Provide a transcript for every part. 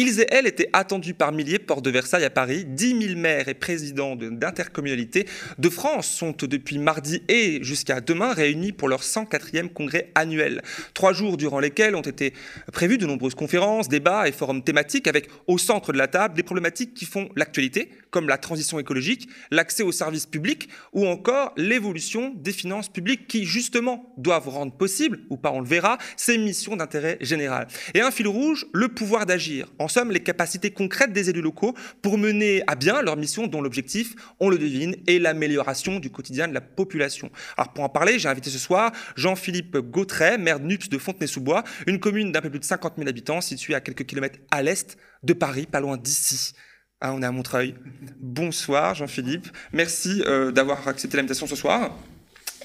Ils et elles étaient attendus par milliers, porte de Versailles à Paris. 10 000 maires et présidents d'intercommunalités de France sont depuis mardi et jusqu'à demain réunis pour leur 104e congrès annuel. Trois jours durant lesquels ont été prévues de nombreuses conférences, débats et forums thématiques avec au centre de la table des problématiques qui font l'actualité, comme la transition écologique, l'accès aux services publics ou encore l'évolution des finances publiques qui justement doivent rendre possible, ou pas on le verra, ces missions d'intérêt général. Et un fil rouge, le pouvoir d'agir somme les capacités concrètes des élus locaux pour mener à bien leur mission dont l'objectif, on le devine, est l'amélioration du quotidien de la population. Alors pour en parler, j'ai invité ce soir Jean-Philippe Gautret, maire de NUPS de Fontenay-sous-Bois, une commune d'un peu plus de 50 000 habitants située à quelques kilomètres à l'est de Paris, pas loin d'ici. Ah, on est à Montreuil. Bonsoir Jean-Philippe. Merci euh, d'avoir accepté l'invitation ce soir.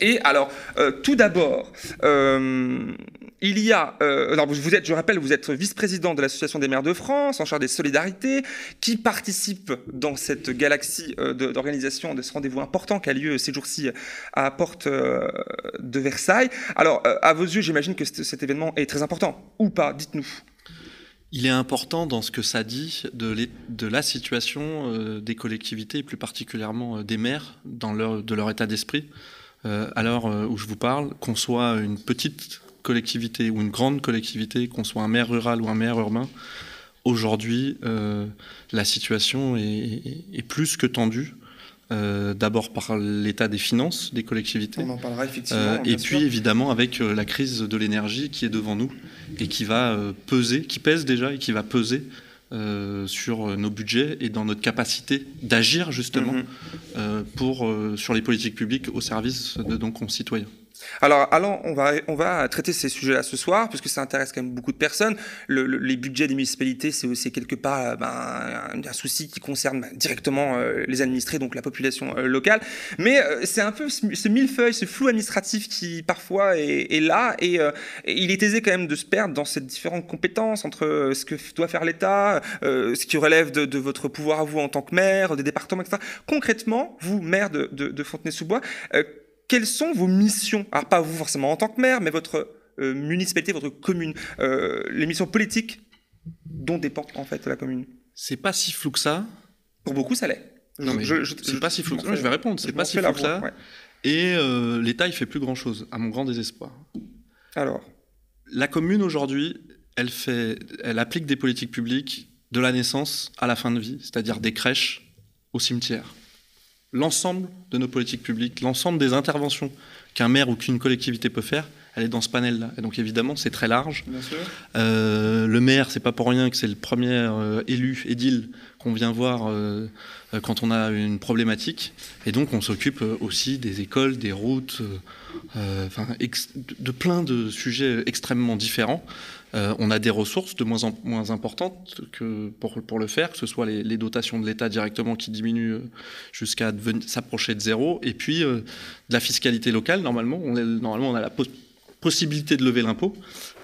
Et alors, euh, tout d'abord, euh, il y a, euh, alors vous êtes, je rappelle, vous êtes vice-président de l'Association des maires de France, en charge des solidarités, qui participe dans cette galaxie d'organisation de ce rendez-vous important qui a lieu ces jours-ci à Porte de Versailles. Alors, à vos yeux, j'imagine que cet événement est très important, ou pas Dites-nous. Il est important dans ce que ça dit de, la situation des collectivités, et plus particulièrement des maires, dans leur, de leur état d'esprit. Euh, à l'heure euh, où je vous parle, qu'on soit une petite collectivité ou une grande collectivité, qu'on soit un maire rural ou un maire urbain, aujourd'hui, euh, la situation est, plus que tendue. D'abord par l'état des finances des collectivités. On en parlera effectivement. et puis évidemment avec la crise de l'énergie qui est devant nous et qui va peser, qui pèse déjà et qui va peser euh, sur nos budgets et dans notre capacité d'agir justement mhm. euh, pour, euh, sur les politiques publiques au service de nos concitoyens. Alors, allons, on va, on va traiter ces sujets-là ce soir, puisque ça intéresse quand même beaucoup de personnes. les budgets des municipalités, c'est aussi quelque part euh, ben, un, souci qui concerne ben, directement euh, les administrés, donc la population euh, locale. Mais c'est un peu ce, millefeuille, ce flou administratif qui parfois est, là, et, il est aisé quand même de se perdre dans ces différentes compétences entre ce que doit faire l'État, ce qui relève de, votre pouvoir à vous en tant que maire, des départements, etc. Concrètement, vous, maire de, de Fontenay-sous-Bois, quelles sont vos missions? Alors pas vous forcément en tant que maire, mais votre euh, municipalité, votre commune, euh, les missions politiques dont dépend en fait la commune? C'est pas si flou que ça. Pour beaucoup, ça l'est. Non, mais je, c'est pas si flou. que ça. je vais répondre. C'est pas si flou que ça. Et euh, l'État, il fait plus grand chose, à mon grand désespoir. Alors? La commune aujourd'hui, elle fait, elle applique des politiques publiques de la naissance à la fin de vie, c'est-à-dire des crèches au cimetière l'ensemble de nos politiques publiques, l'ensemble des interventions qu'un maire ou qu'une collectivité peut faire, elle est dans ce panel-là. Et donc évidemment, c'est très large. Euh, le maire, c'est pas pour rien que c'est le premier euh, élu, édile, qu'on vient voir euh, quand on a une problématique. Et donc on s'occupe aussi des écoles, des routes, enfin, de plein de sujets extrêmement différents. Euh, on a des ressources de moins en moins importantes que pour, pour le faire, que ce soit les, dotations de l'État directement qui diminuent jusqu'à s'approcher de zéro, et puis euh, de la fiscalité locale. Normalement, on, normalement, on a la possibilité de lever l'impôt,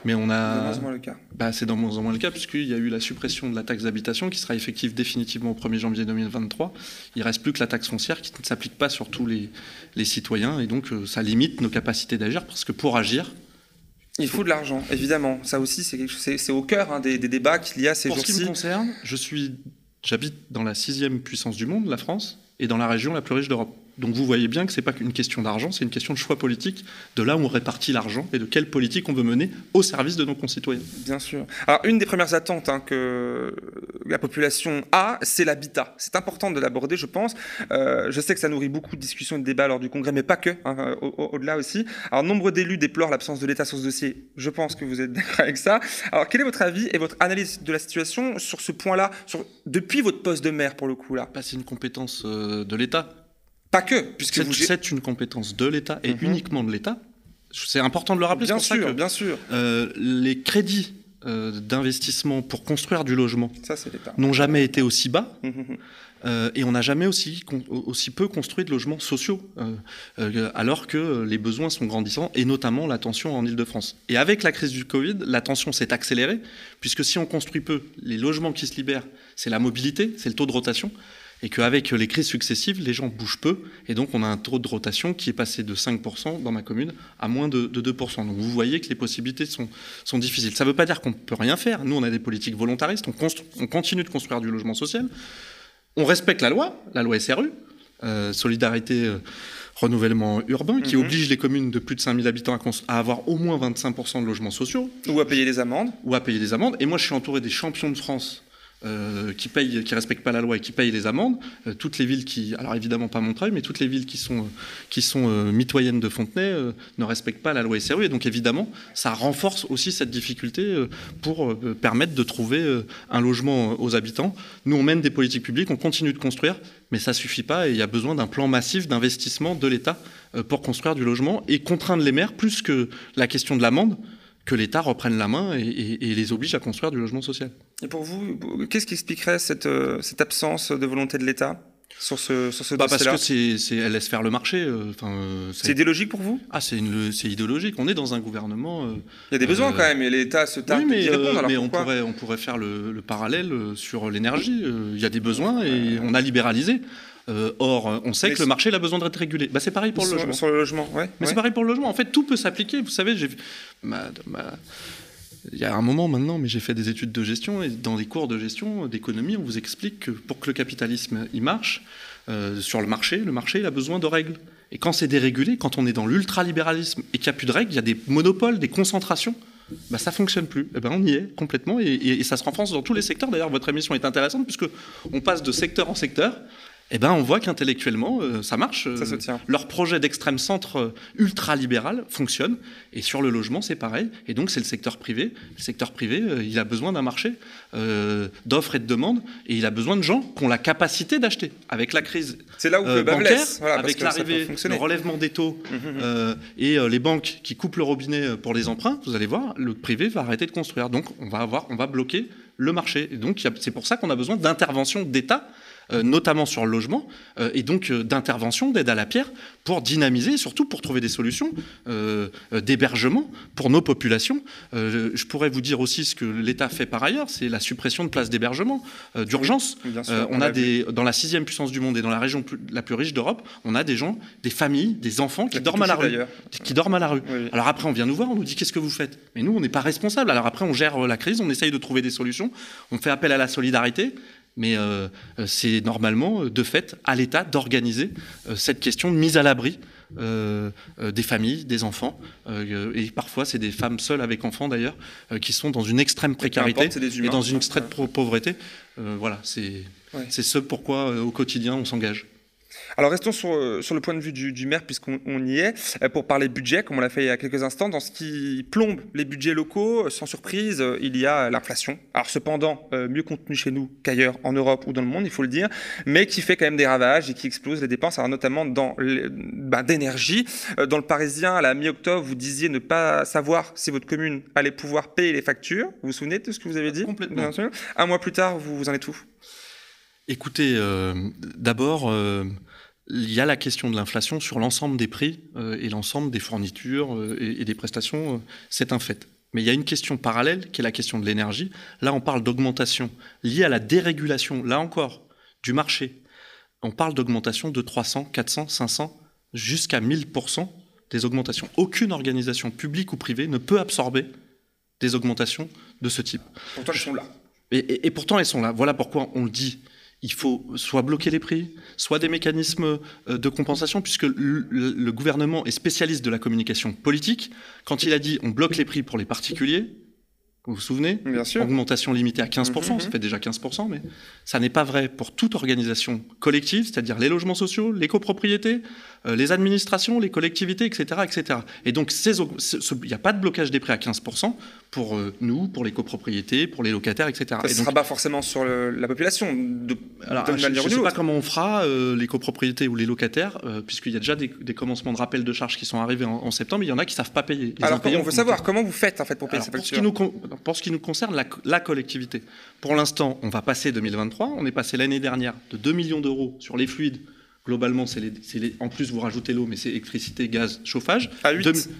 mais on a. C'est de moins en moins le cas. Bah, c'est de moins en moins le cas, puisqu'il y a eu la suppression de la taxe d'habitation qui sera effective définitivement au 1er janvier 2023. Il reste plus que la taxe foncière qui ne s'applique pas sur tous les, les citoyens, et donc ça limite nos capacités d'agir, parce que pour agir, il faut de l'argent, évidemment. Ça aussi, c'est au cœur hein, des, débats qu'il y a ces jours-ci. Pour ce qui me concerne, je suis, j'habite dans la sixième puissance du monde, la France, et dans la région la plus riche d'Europe. Donc vous voyez bien que ce n'est pas qu'une question d'argent, c'est une question de choix politique, de là où on répartit l'argent et de quelle politique on veut mener au service de nos concitoyens. Bien sûr. Alors une des premières attentes hein, que la population a, c'est l'habitat. C'est important de l'aborder, je pense. Euh, je sais que ça nourrit beaucoup de discussions et de débats lors du Congrès, mais pas que, hein, au-delà aussi. Alors nombre d'élus déplorent l'absence de l'État sur ce dossier. Je pense que vous êtes d'accord avec ça. Alors quel est votre avis et votre analyse de la situation sur ce point-là, depuis votre poste de maire pour le coup là? Bah, C'est une compétence euh, de l'État. Pas que, puisque c'est une compétence de l'État et mhm. uniquement de l'État. C'est important de le rappeler. Bien sûr, bien sûr. Euh, les crédits euh, d'investissement pour construire du logement n'ont jamais été aussi bas. Mhm. Euh, et on n'a jamais aussi, aussi peu construit de logements sociaux, alors que les besoins sont grandissants, et notamment la tension en Ile-de-France. Et avec la crise du Covid, la tension s'est accélérée, puisque si on construit peu, les logements qui se libèrent, c'est la mobilité, c'est le taux de rotation. Et qu'avec les crises successives, les gens bougent peu, et donc on a un taux de rotation qui est passé de 5% dans ma commune à moins de, 2%. Donc vous voyez que les possibilités sont, sont difficiles. Ça ne veut pas dire qu'on ne peut rien faire. Nous, on a des politiques volontaristes, on, on, continue de construire du logement social, on respecte la loi, la loi SRU, euh, solidarité... Euh, renouvellement urbain, qui mhm. oblige les communes de plus de 5000 habitants à, avoir au moins 25% de logements sociaux. Ou à payer des amendes. Ou à payer des amendes. Et moi, je suis entouré des champions de France euh, qui payent, qui respectent pas la loi et qui payent les amendes. Euh, toutes les villes qui, alors évidemment pas Montreuil, mais toutes les villes qui sont qui sont euh, mitoyennes de Fontenay ne respectent pas la loi SRU. Et donc évidemment, ça renforce aussi cette difficulté pour permettre de trouver un logement aux habitants. Nous, on mène des politiques publiques, on continue de construire, mais ça suffit pas. Et il y a besoin d'un plan massif d'investissement de l'État pour construire du logement et contraindre les maires plus que la question de l'amende que l'État reprenne la main et, les oblige à construire du logement social. Et pour vous, qu'est-ce qui expliquerait cette, euh, cette absence de volonté de l'État sur ce, sur ce bah Parce que c'est, elle laisse faire le marché. Euh, enfin, euh, c'est idéologique pour vous? Ah, c'est, idéologique. On est dans un gouvernement. Il y a des besoins quand même, et l'État se tarde oui, mais, répondre, mais on, pourrait, on pourrait faire le, le parallèle sur l'énergie. Il y a des besoins et on a libéralisé. Euh, or, on sait que le marché a besoin d'être régulé. Bah, c'est pareil pour le logement. Sur le logement, ouais. Mais c'est pareil pour le logement. En fait, tout peut s'appliquer. Vous savez, j'ai il y a un moment maintenant, mais j'ai fait des études de gestion et dans les cours de gestion d'économie, on vous explique que pour que le capitalisme y marche euh, sur le marché, le marché il a besoin de règles. Et quand c'est dérégulé, quand on est dans l'ultralibéralisme et qu'il n'y a plus de règles, il y a des monopoles, des concentrations. Bah, ça fonctionne plus. Et eh ben, on y est complètement et, et, ça se renforce dans tous les secteurs. D'ailleurs, votre émission est intéressante puisque on passe de secteur en secteur eh ben, on voit qu'intellectuellement, euh, ça marche. Ça se tient. Leur projet d'extrême centre euh, ultra-libéral fonctionne. Et sur le logement, c'est pareil. Et donc, c'est le secteur privé. Le secteur privé, euh, il a besoin d'un marché d'offres et de demandes. Et il a besoin de gens qui ont la capacité d'acheter. Avec la crise c'est là où le bancaire, avec l'arrivée, le relèvement des taux mmh, mmh, mmh. et les banques qui coupent le robinet pour les emprunts, vous allez voir, le privé va arrêter de construire. Donc, on va, avoir, on va bloquer le marché. Et donc, c'est pour ça qu'on a besoin d'intervention d'État euh, notamment sur le logement, euh, et donc euh, d'intervention, d'aide à la pierre, pour dynamiser, et surtout pour trouver des solutions d'hébergement pour nos populations. je pourrais vous dire aussi ce que l'État fait par ailleurs, c'est la suppression de places d'hébergement d'urgence. on a des, dans la sixième puissance du monde et dans la région la plus riche d'Europe, on a des gens, des familles, des enfants qui dorment à la rue. Qui dorment à la rue. Alors après, on vient nous voir, on nous dit qu'est-ce que vous faites? Mais nous, on n'est pas responsable. Alors après, on gère la crise, on essaye de trouver des solutions, on fait appel à la solidarité mais euh, euh, c'est normalement, euh, de fait, à l'État d'organiser cette question de mise à l'abri des familles, des enfants, et parfois c'est des femmes seules avec enfants d'ailleurs, qui sont dans une extrême précarité et dans une extrême pauvreté. voilà, c'est ce pourquoi au quotidien on s'engage. Alors restons sur, euh, sur, le point de vue du, maire, puisqu'on y est, euh, pour parler budget, comme on l'a fait il y a quelques instants. Dans ce qui plombe les budgets locaux, euh, sans surprise, il y a l'inflation. Alors cependant, mieux contenue chez nous qu'ailleurs en Europe ou dans le monde, il faut le dire, mais qui fait quand même des ravages et qui explose les dépenses, alors notamment dans bah, d'énergie. Dans le Parisien, à la mi-octobre, vous disiez ne pas savoir si votre commune allait pouvoir payer les factures. Vous vous souvenez de ce que vous avez dit? Complètement. Un mois plus tard, vous, vous en êtes où? Écoutez, d'abord, il y a la question de l'inflation sur l'ensemble des prix euh, et l'ensemble des fournitures euh, et, des prestations, euh, c'est un fait. Mais il y a une question parallèle qui est la question de l'énergie. Là, on parle d'augmentation liée à la dérégulation, là encore, du marché. On parle d'augmentation de 300, 400, 500, jusqu'à 1000% des augmentations. Aucune organisation publique ou privée ne peut absorber des augmentations de ce type. Pourtant, elles sont là. et pourtant, elles sont là. Voilà pourquoi on le dit il faut soit bloquer les prix, soit des mécanismes euh, de compensation, puisque le, gouvernement est spécialiste de la communication politique. Quand il a dit on bloque les prix pour les particuliers, vous vous souvenez Bien sûr. Augmentation limitée à 15%, mm-hmm. ça fait déjà 15%, mais ça n'est pas vrai pour toute organisation collective, c'est-à-dire les logements sociaux, les copropriétés, euh, les administrations, les collectivités, etc. etc. Et donc, il n'y a pas de blocage des prix à 15% pour euh, nous, pour les copropriétés, pour les locataires, etc. Ça ne sera pas forcément sur la population. De, alors, je ne sais pas comment on fera euh, les copropriétés ou les locataires, puisqu'il y a déjà des, commencements de rappel de charges qui sont arrivés en, septembre, mais il y en a qui ne savent pas payer. alors, on veut savoir comment vous faites en fait pour payer ces factures. Pour ce qui nous, concerne, la, la collectivité. Pour l'instant, on va passer 2023. On est passé l'année dernière de 2 millions d'euros sur les fluides Globalement, c'est les, en plus, vous rajoutez l'eau, mais c'est électricité, gaz, chauffage.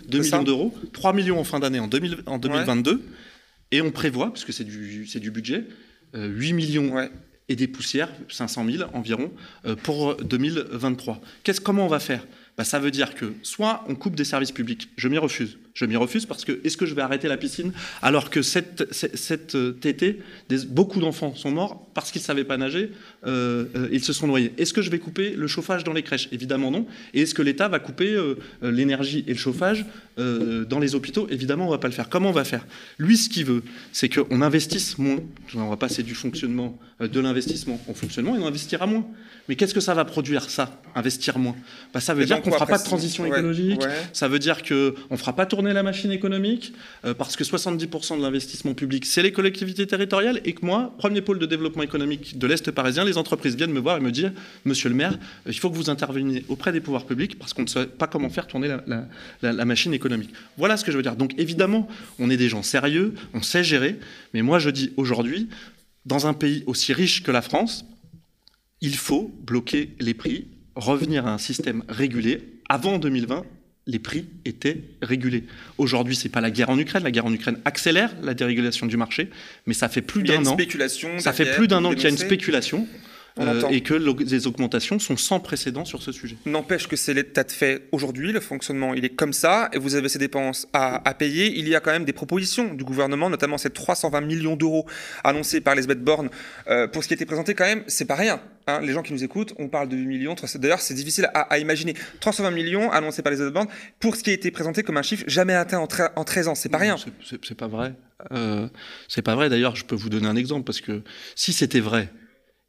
2, millions d'euros. 3 millions en fin d'année en, 2022. Et on prévoit, puisque c'est du, du budget, 8 euh, millions et des poussières, 500 000 environ, pour 2023. comment on va faire? Bah, Ça veut dire que soit on coupe des services publics, je m'y refuse. Je m'y refuse parce que est-ce que je vais arrêter la piscine alors que cette, cette, euh, tétée, beaucoup d'enfants sont morts parce qu'ils ne savaient pas nager, euh, euh, ils se sont noyés. Est-ce que je vais couper le chauffage dans les crèches? Évidemment non. Et est-ce que l'État va couper l'énergie et le chauffage dans les hôpitaux? Évidemment, on ne va pas le faire. Comment on va faire? Lui, ce qu'il veut, c'est qu'on investisse moins. On va passer du fonctionnement, de l'investissement au fonctionnement et on investira moins. Mais qu'est-ce que ça va produire, ça, investir moins bah, Ça veut dire qu'on ne fera pas de transition écologique, ça veut dire qu'on ne fera pas tourner la machine économique, euh, parce que 70% de l'investissement public, c'est les collectivités territoriales, et que moi, premier pôle de développement économique de l'Est parisien, les entreprises viennent me voir et me dire, Monsieur le maire, euh, il faut que vous interveniez auprès des pouvoirs publics, parce qu'on ne sait pas comment faire tourner la, machine économique. Voilà ce que je veux dire. Donc évidemment, on est des gens sérieux, on sait gérer, mais moi je dis aujourd'hui, dans un pays aussi riche que la France, il faut bloquer les prix, revenir à un système régulé. Avant 2020, les prix étaient régulés. Aujourd'hui, c'est pas la guerre en Ukraine. La guerre en Ukraine accélère la dérégulation du marché, mais ça fait plus d'un an. Ça fait plus d'un an qu'il y a une spéculation. Euh, et que les augmentations sont sans précédent sur ce sujet. N'empêche que c'est l'état de fait aujourd'hui, le fonctionnement il est comme ça, et vous avez ces dépenses à, payer. Il y a quand même des propositions du gouvernement, notamment ces 320 millions d'euros annoncés par Elisabeth Borne. Euh, pour ce qui a été présenté quand même, c'est pas rien. Hein. les gens qui nous écoutent, on parle de 8 millions. D'ailleurs, c'est difficile à, imaginer. 320 millions annoncés par Elisabeth Borne pour ce qui a été présenté comme un chiffre jamais atteint en, 13 ans. C'est pas rien. C'est pas vrai. Euh, c'est pas vrai. D'ailleurs, je peux vous donner un exemple parce que si c'était vrai,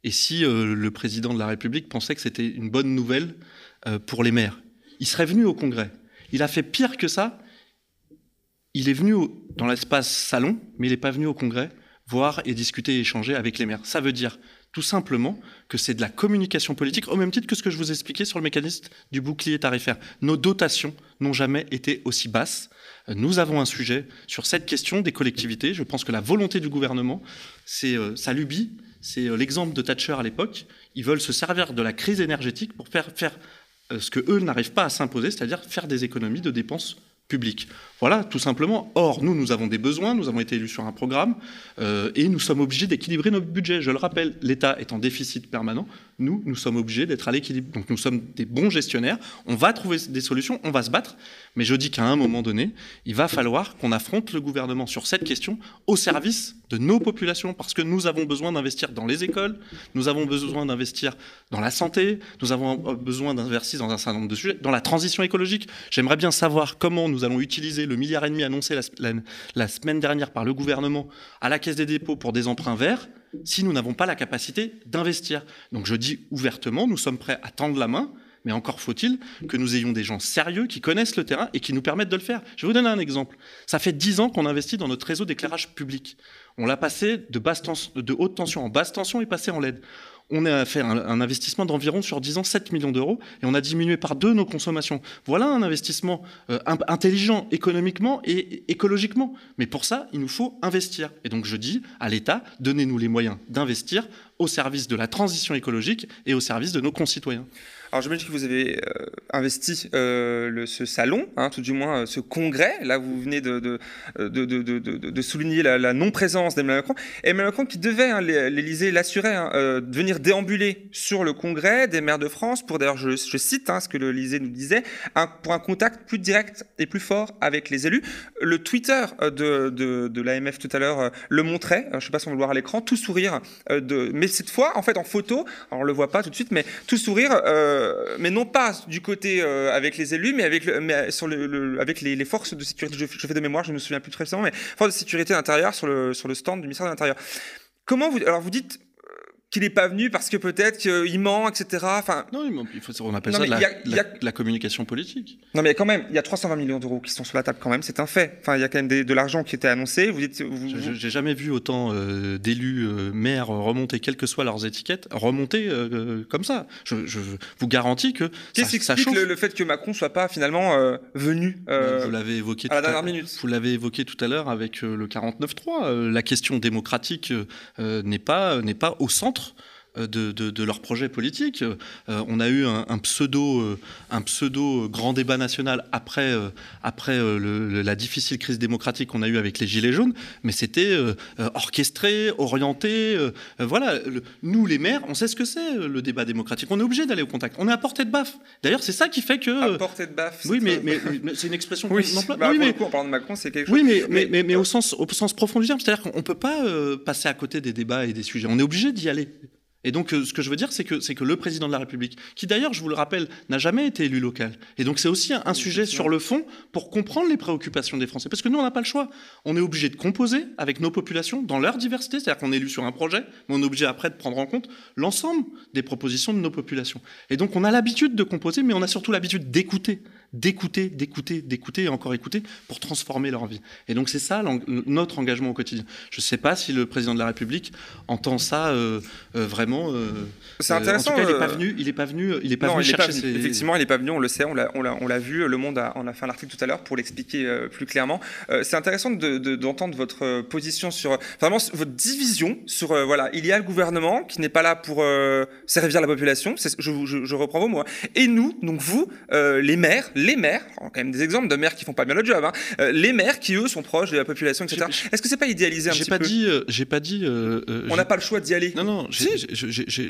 et si euh, le président de la République pensait que c'était une bonne nouvelle euh, pour les maires? Il serait venu au Congrès. Il a fait pire que ça. Il est venu dans l'espace salon, mais il n'est pas venu au Congrès voir et discuter et échanger avec les maires. Ça veut dire tout simplement que c'est de la communication politique, au même titre que ce que je vous expliquais sur le mécanisme du bouclier tarifaire. Nos dotations n'ont jamais été aussi basses. Nous avons un sujet sur cette question des collectivités. Je pense que la volonté du gouvernement, c'est euh, sa lubie, c'est euh, l'exemple de Thatcher à l'époque. Ils veulent se servir de la crise énergétique pour faire, faire euh, ce que eux n'arrivent pas à s'imposer, c'est-à-dire faire des économies de dépenses publiques. Voilà, tout simplement. Or, nous, nous avons des besoins, nous avons été élus sur un programme, euh, et nous sommes obligés d'équilibrer notre budget. Je le rappelle, l'État est en déficit permanent, nous, nous sommes obligés d'être à l'équilibre. Donc nous sommes des bons gestionnaires, on va trouver des solutions, on va se battre, mais je dis qu'à un moment donné, il va falloir qu'on affronte le gouvernement sur cette question au service de nos populations, parce que nous avons besoin d'investir dans les écoles, nous avons besoin d'investir dans la santé, nous avons besoin d'investir dans un certain nombre de sujets, dans la transition écologique. J'aimerais bien savoir comment nous allons utiliser le milliard et demi annoncé la, semaine dernière par le gouvernement à la Caisse des dépôts pour des emprunts verts si nous n'avons pas la capacité d'investir. Donc je dis ouvertement, nous sommes prêts à tendre la main, mais encore faut-il que nous ayons des gens sérieux qui connaissent le terrain et qui nous permettent de le faire. Je vais vous donner un exemple. Ça fait dix ans qu'on investit dans notre réseau d'éclairage public. On l'a passé de haute tension en basse tension et passé en LED on a fait un, investissement d'environ sur 10 ans 7 millions d'euros et on a diminué par deux nos consommations. Voilà un investissement euh, intelligent économiquement et écologiquement. Mais pour ça, il nous faut investir. Et donc je dis à l'État, donnez-nous les moyens d'investir au service de la transition écologique et au service de nos concitoyens. Alors j'imagine que vous avez euh, investi euh, ce salon, hein, tout du moins euh, ce congrès. Là, vous venez de, souligner la, non-présence d'Emmanuel Macron. Emmanuel Macron qui devait, hein, l'Élysée l'assurait, hein, venir déambuler sur le congrès des maires de France pour, d'ailleurs, je, cite hein, ce que l'Élysée nous disait, pour un contact plus direct et plus fort avec les élus. Le Twitter de, l'AMF tout à l'heure le montrait, je ne sais pas si on le voir à l'écran, tout sourire, de, mais cette fois, en fait, en photo, on le voit pas tout de suite, mais tout sourire euh, mais non pas du côté euh, avec les élus, mais avec, mais sur le, avec les, forces de sécurité. Je, fais de mémoire, je me souviens plus très bien, mais forces de sécurité intérieure sur le, sur le stand du ministère de l'Intérieur. Comment vous, alors vous dites, qu'il n'est pas venu parce que peut-être qu'il ment, etc. Enfin, non, il faut, on appelle ça de la, communication politique. Non, mais quand même, il y a 320 millions d'euros qui sont sur la table quand même, c'est un fait. Enfin, il y a quand même de l'argent qui était annoncé. Vous dites, J'ai jamais vu autant euh, d'élus euh, maires remonter, quelles que soient leurs étiquettes, remonter euh, comme ça. Je, vous garantis que Qu'est-ce qui explique le, fait que Macron soit pas finalement venu Vous l'avez évoqué à la dernière minute. Vous l'avez évoqué tout à l'heure avec le 49.3. la question démocratique n'est pas n'est pas au centre contre de, de, leur projet politique. on a eu un, pseudo, un pseudo grand débat national après, après la difficile crise démocratique qu'on a eue avec les Gilets jaunes, mais c'était orchestré, orienté. voilà, nous les maires, on sait ce que c'est le débat démocratique. On est obligé d'aller au contact. On est à portée de baffe. D'ailleurs, c'est ça qui fait que. À portée de baffe. Oui, mais, mais, c'est une expression. Oui, bah, oui mais, coup, en parlant de Macron, c'est quelque chose. Oui, mais, mais, mais, au sens, au sens profond du terme, c'est-à-dire qu'on ne peut pas passer à côté des débats et des sujets. On est obligé d'y aller. Et donc, euh, ce que je veux dire, c'est que, c'est que le président de la République, qui d'ailleurs, je vous le rappelle, n'a jamais été élu local, et donc c'est aussi un, sujet sur le fond pour comprendre les préoccupations des Français. Parce que nous, on n'a pas le choix. On est obligé de composer avec nos populations dans leur diversité, c'est-à-dire qu'on est élu sur un projet, mais on est obligé après de prendre en compte l'ensemble des propositions de nos populations. Et donc, on a l'habitude de composer, mais on a surtout l'habitude d'écouter d'écouter, d'écouter, d'écouter et encore écouter pour transformer leur vie. Et donc c'est ça notre engagement au quotidien. Je ne sais pas si le président de la République entend ça euh, euh, vraiment. Euh, c'est intéressant. en tout cas, il n'est pas venu. Il est pas venu. Il est pas venu chercher. Effectivement, il n'est pas venu. On le sait. On l'a vu. Le Monde a, on a fait un article tout à l'heure pour l'expliquer plus clairement. c'est intéressant d'entendre votre position sur vraiment votre division sur voilà. Il y a le gouvernement qui n'est pas là pour servir la population. Je, je, je, reprends vos mots. Hein. Et nous, donc vous, les maires les maires, quand même des exemples de maires qui font pas bien le job, hein, euh, les maires qui eux sont proches de la population, etc. Est-ce que c'est pas idéalisé un petit pas peu dit, euh, J'ai pas dit. Euh, On n'a pas le choix d'y aller. Non, non.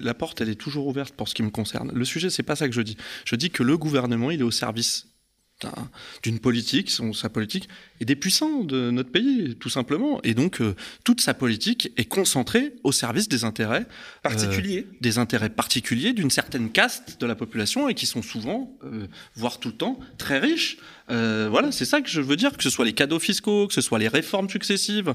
la porte, elle est toujours ouverte pour ce qui me concerne. Le sujet, c'est pas ça que je dis. Je dis que le gouvernement, il est au service d'une politique, sa politique, et des puissants de notre pays, tout simplement. Et donc, toute sa politique est concentrée au service des intérêts particuliers, des intérêts particuliers d'une certaine caste de la population et qui sont souvent, voire tout le temps, très riches. Euh, voilà, c'est ça que je veux dire, que ce soit les cadeaux fiscaux, que ce soit les réformes successives.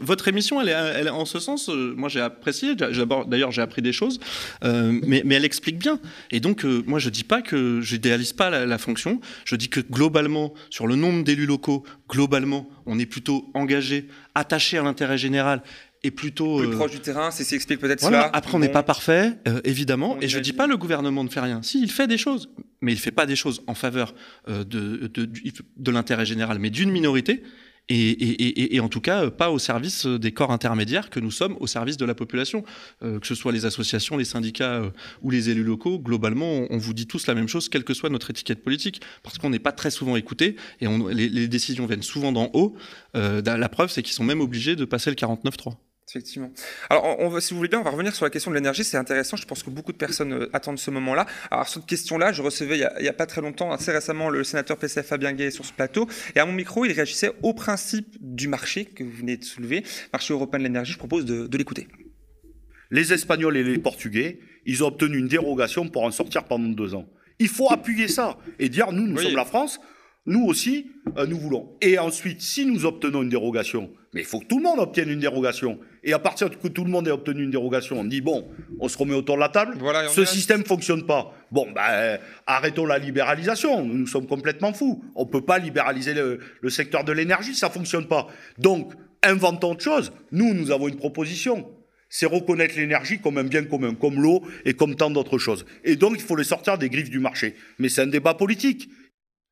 votre émission, elle est, elle en ce sens, euh, moi j'ai apprécié, d'ailleurs j'ai appris des choses, euh, mais, elle explique bien. Et donc, moi je dis pas que j'idéalise pas la, la, fonction, je dis que globalement, sur le nombre d'élus locaux, globalement, on est plutôt engagé, attaché à l'intérêt général est plutôt plus proche du terrain, c'est ce qui explique peut-être cela. Après, on n'est pas parfait, évidemment, et je dis pas le gouvernement ne fait rien. Si, il fait des choses, mais il ne fait pas des choses en faveur euh, de, de, l'intérêt général, mais d'une minorité, et, en tout cas euh, pas au service des corps intermédiaires que nous sommes au service de la population, euh, que ce soit les associations, les syndicats ou les élus locaux. Globalement, on, vous dit tous la même chose, quelle que soit notre étiquette politique, parce qu'on n'est pas très souvent écouté et les, décisions viennent souvent d'en haut. la preuve, c'est qu'ils sont même obligés de passer le 49-3. Effectivement. Alors, on, si vous voulez bien, on va revenir sur la question de l'énergie. C'est intéressant. Je pense que beaucoup de personnes euh, attendent ce moment-là. Alors, cette question-là, je recevais il n'y a, pas très longtemps, assez récemment, le sénateur PCF Fabien Gay sur ce plateau. Et à mon micro, il réagissait au principe du marché que vous venez de soulever, marché européen de l'énergie. Je propose de, l'écouter. Les Espagnols et les Portugais, ils ont obtenu une dérogation pour en sortir pendant deux ans. Il faut appuyer ça et dire nous, nous sommes la France, nous aussi, euh, nous voulons. Et ensuite, si nous obtenons une dérogation, mais il faut que tout le monde obtienne une dérogation. Et à partir que tout le monde ait obtenu une dérogation, on dit bon, on se remet autour de la table. Voilà, Ce système fonctionne pas. Bon, ben arrêtons la libéralisation. Nous sommes complètement fous. On peut pas libéraliser le, le secteur de l'énergie, ça fonctionne pas. Donc inventons autre chose. Nous, nous avons une proposition. C'est reconnaître l'énergie comme un bien commun, comme l'eau et comme tant d'autres choses. Et donc, il faut les sortir des griffes du marché. Mais c'est un débat politique.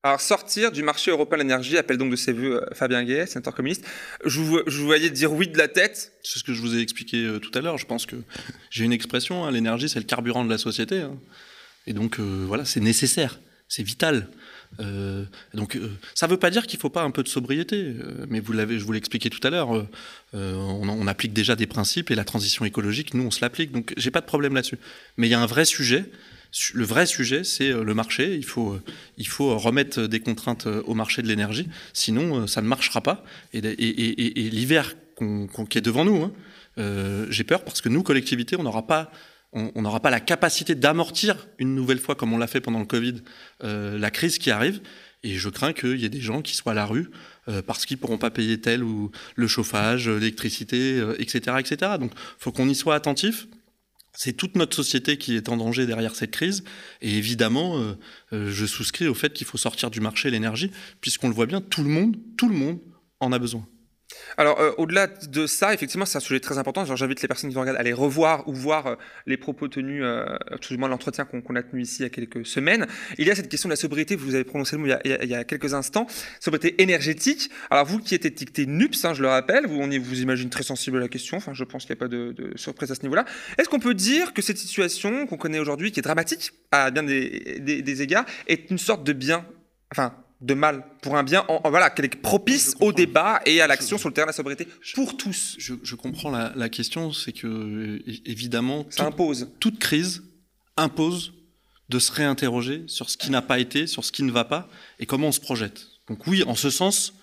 Alors, sortir du marché européen de l'énergie, appelle donc de ses voeux euh, Fabien Gay, sénateur communiste. Je vous, je vous voyais dire oui de la tête. C'est ce que je vous ai expliqué euh, tout à l'heure. Je pense que j'ai une expression, hein, l'énergie, c'est le carburant de la société. Hein. Et donc, euh, voilà, c'est nécessaire, c'est vital. donc, ça ne veut pas dire qu'il ne faut pas un peu de sobriété, mais je vous l'ai expliqué tout à l'heure. On, on, applique déjà des principes et la transition écologique, nous, on se l'applique. Donc, j'ai pas de problème là-dessus. Mais il y a un vrai sujet le vrai sujet, c'est euh, le marché. Il faut, euh, il faut remettre des contraintes euh, au marché de l'énergie, sinon ça ne marchera pas. Et, l'hiver qui est devant nous, hein, j'ai peur parce que nous, collectivités, on n'aura pas on n'aura pas la capacité d'amortir une nouvelle fois, comme on l'a fait pendant le Covid, la crise qui arrive. Et je crains qu'il y ait des gens qui soient à la rue parce qu'ils ne pourront pas payer tel ou le chauffage, l'électricité, etc., etc. Donc, faut qu'on y soit attentif c'est toute notre société qui est en danger derrière cette crise. Et évidemment, euh, euh, je souscris au fait qu'il faut sortir du marché l'énergie, puisqu'on le voit bien, tout le monde, tout le monde en a besoin. Alors, euh, au-delà de ça, effectivement, c'est un sujet très important. J'invite les personnes qui nous regardent à aller revoir ou voir euh, les propos tenus, euh, tout du moins l'entretien qu'on a tenu ici il y a quelques semaines. Il y a cette question de la sobriété, vous avez prononcé le mot il y a, quelques instants, sobriété énergétique. Alors, vous qui êtes étiqueté NUPS, hein, je le rappelle, vous, on vous imagine très sensible à la question, enfin, je pense qu'il n'y a pas de, surprise à ce niveau-là. Est-ce qu'on peut dire que cette situation qu'on connaît aujourd'hui, qui est dramatique à bien des, des, des égards, est une sorte de bien, enfin, de mal pour un bien, en, voilà, qu'elle est propice au débat et à l'action sur le terrain de la sobriété pour tous. Je, je comprends la, la question, c'est que évidemment, ça toute, impose. Toute crise impose de se réinterroger sur ce qui n'a pas été, sur ce qui ne va pas et comment on se projette. Donc oui, en ce sens,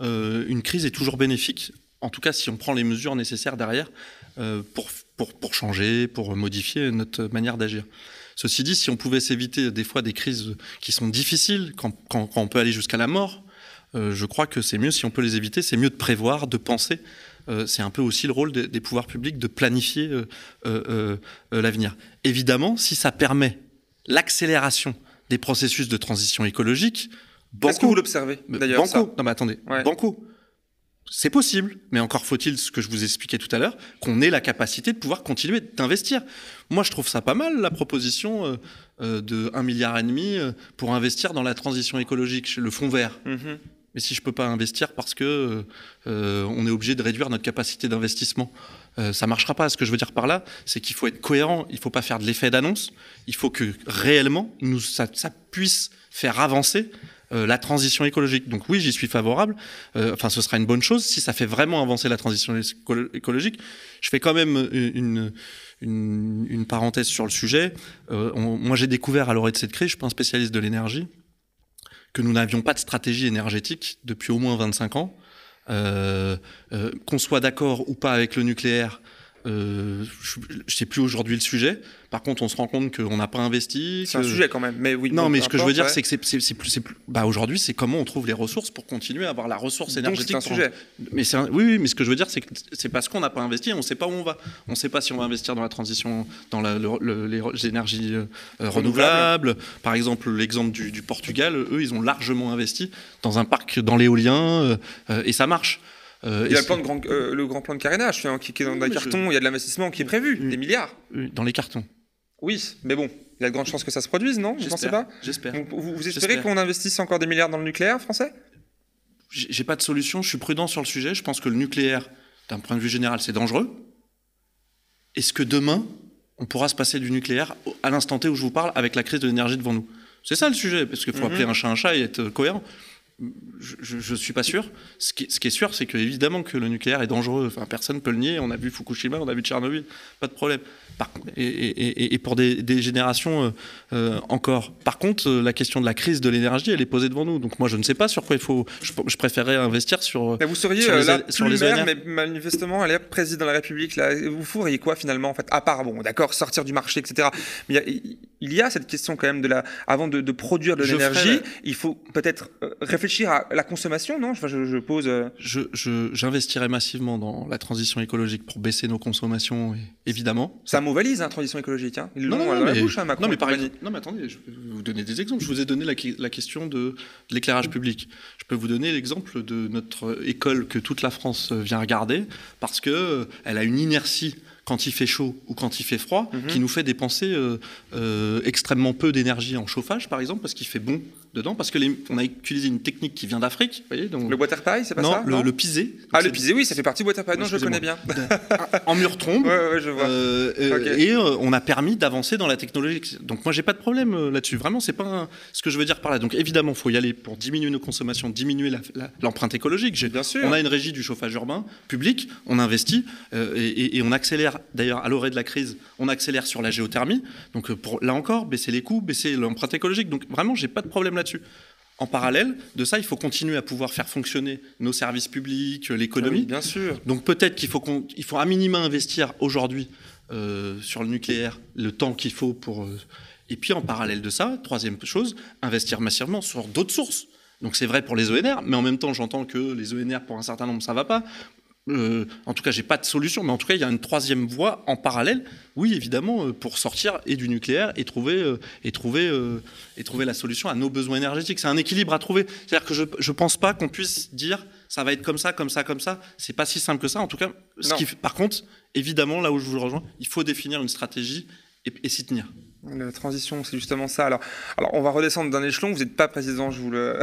euh, une crise est toujours bénéfique. En tout cas, si on prend les mesures nécessaires derrière euh, pour, pour, pour changer, pour modifier notre manière d'agir. Ceci dit, si on pouvait s'éviter des fois des crises qui sont difficiles, quand, quand, quand on peut aller jusqu'à la mort, euh, je crois que c'est mieux, si on peut les éviter, c'est mieux de prévoir, de penser. Euh, c'est un peu aussi le rôle des, des pouvoirs publics de planifier euh, l'avenir. Évidemment, si ça permet l'accélération des processus de transition écologique, Est-ce que vous l'observez d'ailleurs Banco. Non mais attendez, ouais. Banco. C'est possible, mais encore faut-il, ce que je vous expliquais tout à l'heure, qu'on ait la capacité de pouvoir continuer d'investir. Moi, je trouve ça pas mal, la proposition euh, euh, de 1,5 milliard et demi euh, pour investir dans la transition écologique, le fonds vert. Mm -hmm. Mais si je peux pas investir parce que euh, on est obligé de réduire notre capacité d'investissement, euh, ça marchera pas. Ce que je veux dire par là, c'est qu'il faut être cohérent. Il faut pas faire de l'effet d'annonce. Il faut que réellement, nous, ça, ça puisse faire avancer euh, la transition écologique. Donc oui, j'y suis favorable. Euh, enfin, ce sera une bonne chose si ça fait vraiment avancer la transition écologique. Je fais quand même une, une, une parenthèse sur le sujet. Euh, moi, j'ai découvert à l'orée de cette crise, je suis pas un spécialiste de l'énergie, que nous n'avions pas de stratégie énergétique depuis au moins 25 ans. Euh, euh, qu'on soit d'accord ou pas avec le nucléaire, euh, je ne sais plus aujourd'hui le sujet. Par contre, on se rend compte qu'on n'a pas investi. C'est que... un sujet quand même. Mais oui. Non, mais ce que je veux dire, ouais. c'est que c'est plus, plus. Bah aujourd'hui, c'est comment on trouve les ressources pour continuer à avoir la ressource énergétique. C'est un sujet. Mais oui, oui, mais ce que je veux dire, c'est que c'est parce qu'on n'a pas investi, on ne sait pas où on va. On ne sait pas si on va investir dans la transition, dans la, le, le, les énergies euh, renouvelables. Par exemple, l'exemple du, du, Portugal, eux, ils ont largement investi dans un parc dans l'éolien euh, et ça marche. Euh, il y a le, plan de grand, euh, le grand plan de carénage hein, qui, qui, est dans les cartons, je... il y a de l'investissement qui est prévu, oui. des milliards. Oui, dans les cartons. Oui, mais bon, il y a de grandes chances que ça se produise, non Vous pensez pas? J'espère. Vous, vous espérez qu'on investisse encore des milliards dans le nucléaire français? J'ai pas de solution, je suis prudent sur le sujet. Je pense que le nucléaire, d'un point de vue général, c'est dangereux. Est-ce que demain, on pourra se passer du nucléaire à l'instant T où je vous parle avec la crise de l'énergie devant nous? C'est ça le sujet, parce qu'il faut mm -hmm. appeler un chat un chat et être cohérent je ne suis pas sûr. Ce qui, ce qui est sûr, c'est qu'évidemment que le nucléaire est dangereux. Enfin, personne ne peut le nier. On a vu Fukushima, on a vu Tchernobyl, pas de problème. Par, et, et, et, pour des, des générations euh, euh, encore. Par contre, euh, la question de la crise de l'énergie, elle est posée devant nous. Donc moi, je ne sais pas sur quoi il faut. Je, je préférerais investir sur. Mais vous seriez sur les, là sur les maire, mais manifestement, elle est président de la République. Là, vous feriez quoi finalement en fait À part, bon, d'accord, sortir du marché, etc. Mais il y, a, il y a cette question quand même de la. Avant de, de produire de l'énergie, il faut peut-être réfléchir à la consommation, non? Enfin, je, je, pose. J'investirais je, massivement dans la transition écologique pour baisser nos consommations, évidemment. C'est un mot valise, hein, transition écologique. Hein. Ils non, non, non, mais, bouche, hein, Macron, non, mais par exemple, non, mais attendez, je peux vous donner des exemples. Je vous ai donné la, la question de, de l'éclairage public. Je peux vous donner l'exemple de notre école que toute la France vient regarder parce qu'elle a une inertie quand il fait chaud ou quand il fait froid, -hmm. qui nous fait dépenser euh, euh, extrêmement peu d'énergie en chauffage, par exemple, parce qu'il fait bon dedans, parce que les, on a utilisé une technique qui vient d'Afrique. Le water pie, c'est pas non, ça le, non, le pisé. Ah, le pisé, oui, ça fait partie du water pie. Non, je le connais bien. en mur trombe. Ouais, ouais, je vois. Euh, okay. Et on a permis d'avancer dans la technologie. Donc moi, j'ai pas de problème là-dessus. Vraiment, c'est pas un... ce que je veux dire par là. Donc évidemment, il faut y aller pour diminuer nos consommations, diminuer l'empreinte écologique. Bien sûr. On a une régie du chauffage urbain public, on investit et, et on accélère. D'ailleurs, à l'orée de la crise, on accélère sur la géothermie. Donc pour là encore, baisser les coûts, baisser l'empreinte écologique. Donc vraiment, j'ai pas de problème là-dessus. En parallèle de ça, il faut continuer à pouvoir faire fonctionner nos services publics, l'économie. Oui, bien sûr. Donc peut-être qu'il faut, qu il faut à minima investir aujourd'hui euh, sur le nucléaire le temps qu'il faut pour. Euh, et puis en parallèle de ça, troisième chose, investir massivement sur d'autres sources. Donc c'est vrai pour les ENR, mais en même temps j'entends que les ENR pour un certain nombre ça va pas. Euh, en tout cas, j'ai pas de solution, mais en tout cas, il y a une troisième voie en parallèle. Oui, évidemment, euh, pour sortir et du nucléaire et trouver euh, et trouver euh, et trouver la solution à nos besoins énergétiques. C'est un équilibre à trouver. C'est-à-dire que je je pense pas qu'on puisse dire ça va être comme ça, comme ça, comme ça. C'est pas si simple que ça. En tout cas, ce qui, par contre, évidemment, là où je vous rejoins, il faut définir une stratégie et s'y tenir. La transition, c'est justement ça. Alors, alors, on va redescendre d'un échelon. Vous n'êtes pas président, je vous le.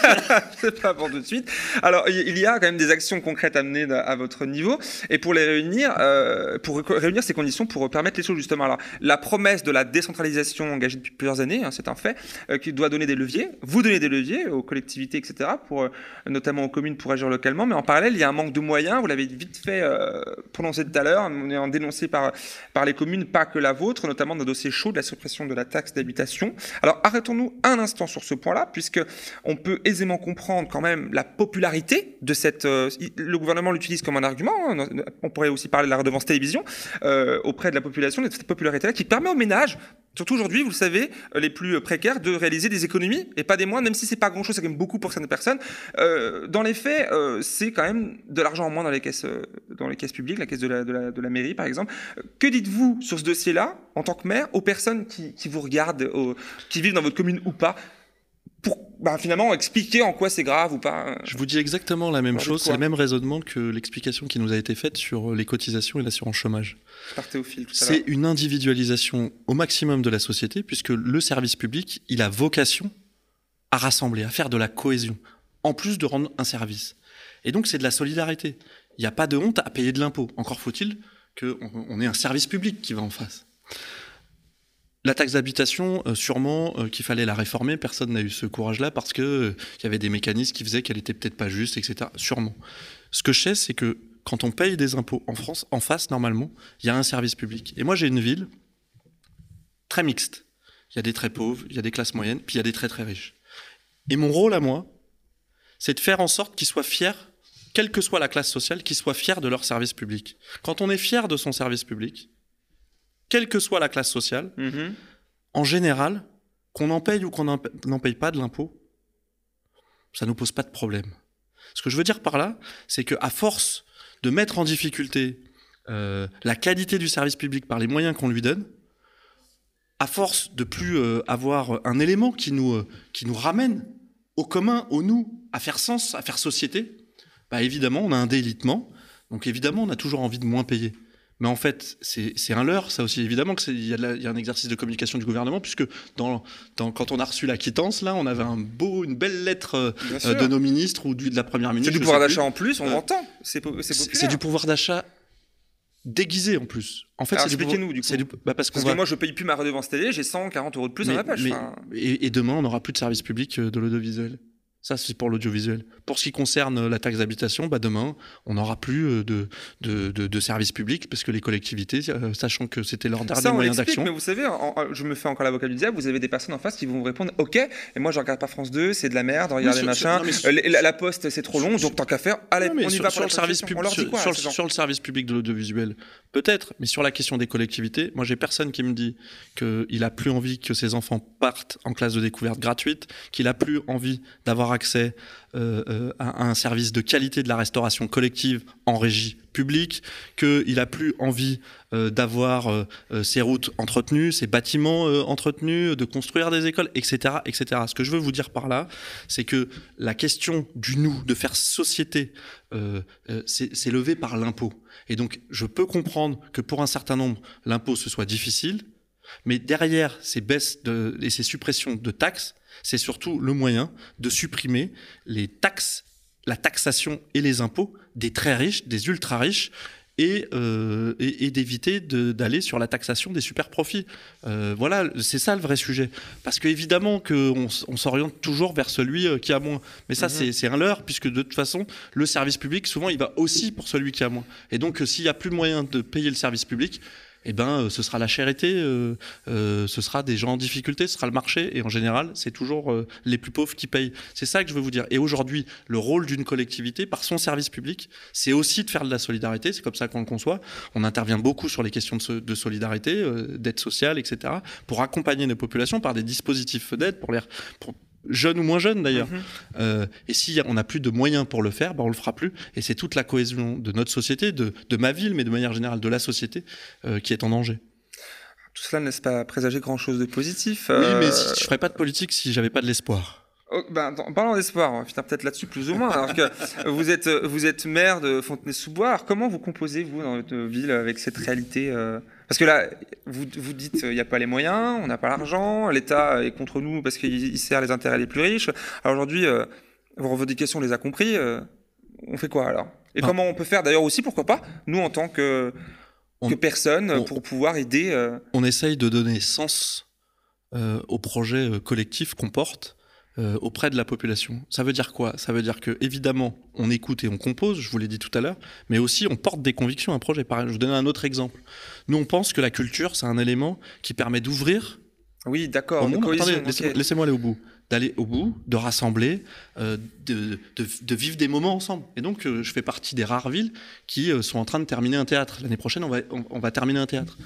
c'est pas pour tout de suite. Alors, il y a quand même des actions concrètes à mener à votre niveau. Et pour les réunir, euh, pour réunir ces conditions, pour permettre les choses, justement. Alors, la promesse de la décentralisation engagée depuis plusieurs années, hein, c'est un fait, euh, qui doit donner des leviers. Vous donnez des leviers aux collectivités, etc., pour, euh, notamment aux communes pour agir localement. Mais en parallèle, il y a un manque de moyens. Vous l'avez vite fait prononcer tout à l'heure. En dénoncé par, par les communes, pas que la vôtre, notamment dans dossiers chauds la suppression de la taxe d'habitation. Alors arrêtons-nous un instant sur ce point-là, puisque on peut aisément comprendre quand même la popularité de cette. Euh, le gouvernement l'utilise comme un argument. Hein, on pourrait aussi parler de la redevance télévision euh, auprès de la population, de cette popularité-là qui permet aux ménages surtout aujourd'hui, vous le savez, euh, les plus précaires, de réaliser des économies, et pas des moindres, même si c'est pas grand-chose, c'est quand même beaucoup pour certaines personnes. Dans les faits, c'est quand même de l'argent en moins dans les caisses, dans les caisses publiques, la caisse de la mairie, par exemple. Que dites-vous sur ce dossier-là, en tant que maire, aux personnes qui, qui vous regardent, qui vivent dans votre commune ou pas pour bah, finalement expliquer en quoi c'est grave ou pas. Je vous dis exactement la même chose, c'est le même raisonnement que l'explication qui nous a été faite sur les cotisations et l'assurance chômage. C'est une individualisation au maximum de la société puisque le service public, il a vocation à rassembler, à faire de la cohésion, en plus de rendre un service. Et donc c'est de la solidarité. Il n'y a pas de honte à payer de l'impôt. Encore faut-il qu'on ait un service public qui va en face. La taxe d'habitation, euh, sûrement euh, qu'il fallait la réformer. Personne n'a eu ce courage-là parce qu'il euh, y avait des mécanismes qui faisaient qu'elle était peut-être pas juste, etc. Sûrement. Ce que je sais, c'est que quand on paye des impôts en France, en face, normalement, il y a un service public. Et moi, j'ai une ville très mixte. Il y a des très pauvres, il y a des classes moyennes, puis il y a des très très riches. Et mon rôle à moi, c'est de faire en sorte qu'ils soient fiers, quelle que soit la classe sociale, qu'ils soient fiers de leur service public. Quand on est fier de son service public, quelle que soit la classe sociale, mhm. en général, qu'on en paye ou qu'on n'en paye pas de l'impôt, ça ne nous pose pas de problème. Ce que je veux dire par là, c'est qu'à force de mettre en difficulté euh, la qualité du service public par les moyens qu'on lui donne, à force de plus euh, avoir un élément qui nous, euh, qui nous ramène au commun, au nous, à faire sens, à faire société, bah évidemment, on a un délitement. Donc évidemment, on a toujours envie de moins payer. Mais en fait, c'est un leurre, ça aussi. Évidemment qu'il y, y, a un exercice de communication du gouvernement, puisque dans, dans, quand on a reçu la quittance, là, on avait un beau, une belle lettre euh, de nos ministres ou du, de la première ministre. C'est du pouvoir d'achat en plus, on l'entend. Euh, c'est C'est du pouvoir d'achat déguisé en plus. En fait, expliquez-nous du coup. Bah, parce, que moi, je paye plus ma redevance télé, j'ai 140 euros de plus dans ma poche. et, et, demain, on n'aura plus de service public euh, de l'audiovisuel. Ça, c'est pour l'audiovisuel. Pour ce qui concerne euh, la taxe d'habitation, bah demain, on n'aura plus euh, de, de, de, services publics parce que les collectivités, euh, sachant que c'était leur dernier moyen d'action. Mais vous savez, je me fais encore l'avocat du diable, vous avez des personnes en face qui vont vous répondre Ok, et moi je regarde pas France 2, c'est de la merde, regardez machin. la, poste, c'est trop long, donc tant qu'à faire, allez, on y sur, va sur le service public. Sur, sur, le service public de l'audiovisuel, peut-être, mais sur la question des collectivités, moi j'ai personne qui me dit qu'il a plus envie que ses enfants partent en classe de découverte gratuite, qu'il a plus envie d'avoir accès euh, euh, à un service de qualité de la restauration collective en régie publique, qu'il a plus envie euh, d'avoir ses routes entretenues, ses bâtiments entretenus, de construire des écoles, etc., etc. Ce que je veux vous dire par là, c'est que la question du nous, de faire société, c'est levé par l'impôt. Et donc, je peux comprendre que pour un certain nombre, l'impôt ce soit difficile, mais derrière ces baisses et ces suppressions de taxes, c'est surtout le moyen de supprimer les taxes, la taxation et les impôts des très riches, des ultra riches, et, euh, et, d'éviter d'aller sur la taxation des super profits. Euh, voilà, c'est ça le vrai sujet. Parce qu'évidemment qu'on on, s'oriente toujours vers celui euh, qui a moins. Mais ça, mhm. c'est un leurre, puisque de toute façon, le service public, souvent, il va aussi pour celui qui a moins. Et donc, s'il n'y a plus moyen de payer le service public, eh ben, euh, ce sera la charité, euh, euh, ce sera des gens en difficulté, ce sera le marché. Et en général, c'est toujours les plus pauvres qui payent. C'est ça que je veux vous dire. Et aujourd'hui, le rôle d'une collectivité, par son service public, c'est aussi de faire de la solidarité. C'est comme ça qu'on le conçoit. On intervient beaucoup sur les questions de, solidarité, d'aide sociale, etc., pour accompagner nos populations par des dispositifs d'aide, pour, les, pour, jeunes ou moins jeunes d'ailleurs. Mhm. Euh, et si on n'a plus de moyens pour le faire, ben on le fera plus. Et c'est toute la cohésion de notre société, de, ma ville, mais de manière générale de la société, euh, qui est en danger. Tout cela ne laisse pas présager grand-chose de positif. Oui, mais je ne ferais pas de politique si j'avais pas de l'espoir. Oh, ben, en parlant d'espoir, on va finir peut-être là-dessus plus ou moins. Alors que vous êtes, vous êtes maire de Fontenay-sous-Bois. Comment vous composez, vous, dans votre ville, avec cette réalité euh? Parce que là, vous, vous dites il n'y a pas les moyens, on n'a pas l'argent, l'État est contre nous parce qu'il sert les intérêts les plus riches. Alors aujourd'hui, euh, vos revendications, on les a compris. Euh, on fait quoi alors? Et Ah. comment on peut faire d'ailleurs aussi, pourquoi pas, nous en tant que, On- que personne, on- pour pouvoir aider euh, On essaye de donner sens euh, au projet euh, collectif qu'on porte euh, auprès de la population. Ça veut dire quoi? Ça veut dire que évidemment, on écoute et on compose, je vous l'ai dit tout à l'heure, mais aussi on porte des convictions à un projet. Je vous donne un autre exemple. Nous, on pense que la culture, c'est un élément qui permet d'ouvrir Oui, d'accord. Attendez, laissez-moi aller au bout. D'aller au bout, de rassembler, euh, de, de- de vivre des moments ensemble. Et donc, euh, je fais partie des rares villes qui euh, sont en train de terminer un théâtre. L'année prochaine, on va, on, on va terminer un théâtre.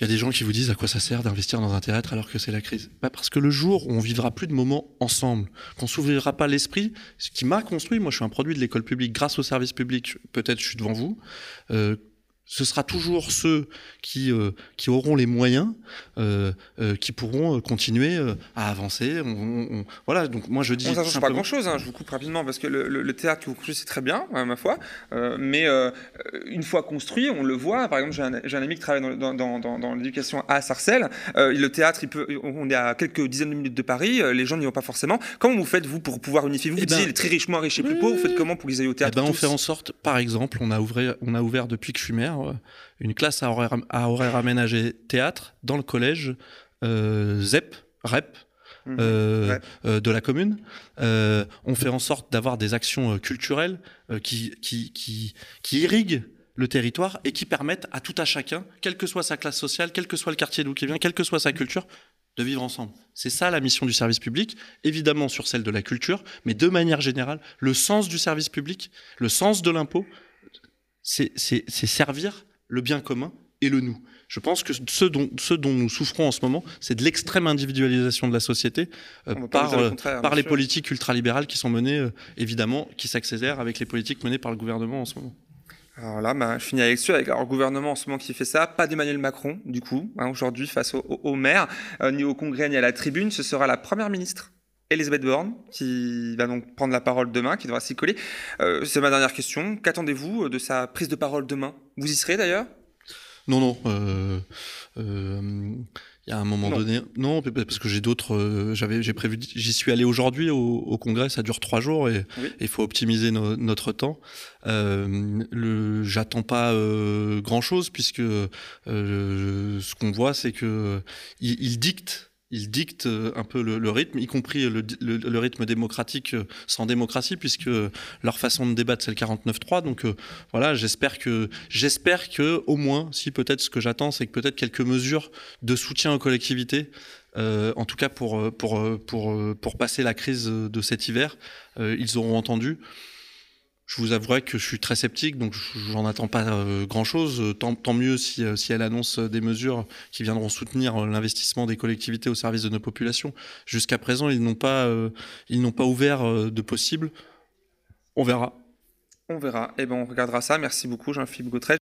Il y a des gens qui vous disent à quoi ça sert d'investir dans un théâtre alors que c'est la crise. Bah parce que le jour où on vivra plus de moments ensemble, qu'on s'ouvrira pas l'esprit, ce qui m'a construit, moi je suis un produit de l'école publique grâce au service public, peut-être je suis devant vous, euh, ce sera toujours ceux qui, euh, qui auront les moyens, euh, euh, qui pourront continuer à avancer. On- on- on- voilà, donc moi je dis. Bon, ça change pas simplement- grand-chose, hein, je vous coupe rapidement, parce que le, le- le théâtre que vous construisez, c'est très bien, à ma foi, mais une fois construit, on le voit, par exemple, j'ai un, ami qui travaille dans, dans- dans- dans- dans l'éducation à Sarcelles, le théâtre, il peut, on est à quelques dizaines de minutes de Paris, les gens n'y vont pas forcément. Comment vous faites, vous, pour pouvoir unifier? Vous, Eh vous ben- disiez les très riches moins riches et plus pauvres, vous faites comment pour qu'ils aillent au Eh théâtre ben, on fait en sorte, par exemple, on a ouvert, on a ouvert depuis que je suis maire, une classe à horaire, à horaire aménagé théâtre dans le collège euh, ZEP, REP, Mhm. euh, Ouais. euh, de la commune. Euh, on fait en sorte d'avoir des actions euh, culturelles euh, qui, qui, qui, qui irriguent le territoire et qui permettent à tout à chacun, quelle que soit sa classe sociale, quel que soit le quartier d'où il vient, quelle que soit sa culture, de vivre ensemble. C'est ça la mission du service public, évidemment sur celle de la culture, mais de manière générale, le sens du service public, le sens de l'impôt, c'est servir le bien commun et le nous. Je pense que ce dont, ce dont nous souffrons en ce moment, c'est de l'extrême individualisation de la société euh, par, le euh, par les politiques ultralibérales qui sont menées, euh, évidemment, qui s'accélèrent avec les politiques menées par le gouvernement en ce moment. Alors là, bah, je finis avec ça, avec alors, le gouvernement en ce moment qui fait ça. Pas d'Emmanuel Macron, du coup, hein, aujourd'hui, face au, au- au maire, euh, ni au Congrès, ni à la tribune. Ce sera la première ministre, Elisabeth Borne, qui va donc prendre la parole demain, qui devra s'y coller. Euh, C'est ma dernière question. Qu'attendez-vous de sa prise de parole demain? Vous y serez d'ailleurs? Non, non. euh, euh, il y a un moment Non. donné. Non, parce que j'ai d'autres. euh, J'avais, j'ai prévu. J'y suis allé aujourd'hui au, au congrès. Ça dure trois jours et Oui. il faut optimiser no- notre temps. Euh, le, j'attends pas euh, grand chose puisque euh, ce qu'on voit, c'est que il, il dicte. Il dicte euh, un peu le, rythme, y compris le, rythme démocratique euh, sans démocratie, puisque leur façon de débattre, c'est le 49-3. Donc euh, voilà, j'espère que, j'espère que, au moins, si peut-être ce que j'attends, c'est que peut-être quelques mesures de soutien aux collectivités, en tout cas pour, pour, pour, pour passer la crise de cet hiver, ils auront entendu. Je vous avouerai que je suis très sceptique, donc j'en attends pas euh, grand-chose. Euh, Tant, mieux si, euh, elle annonce des mesures qui viendront soutenir l'investissement des collectivités au service de nos populations. Jusqu'à présent, ils n'ont pas, ouvert de possible. On verra. On verra. Eh ben, on regardera ça. Merci beaucoup, Jean-Philippe Gautret.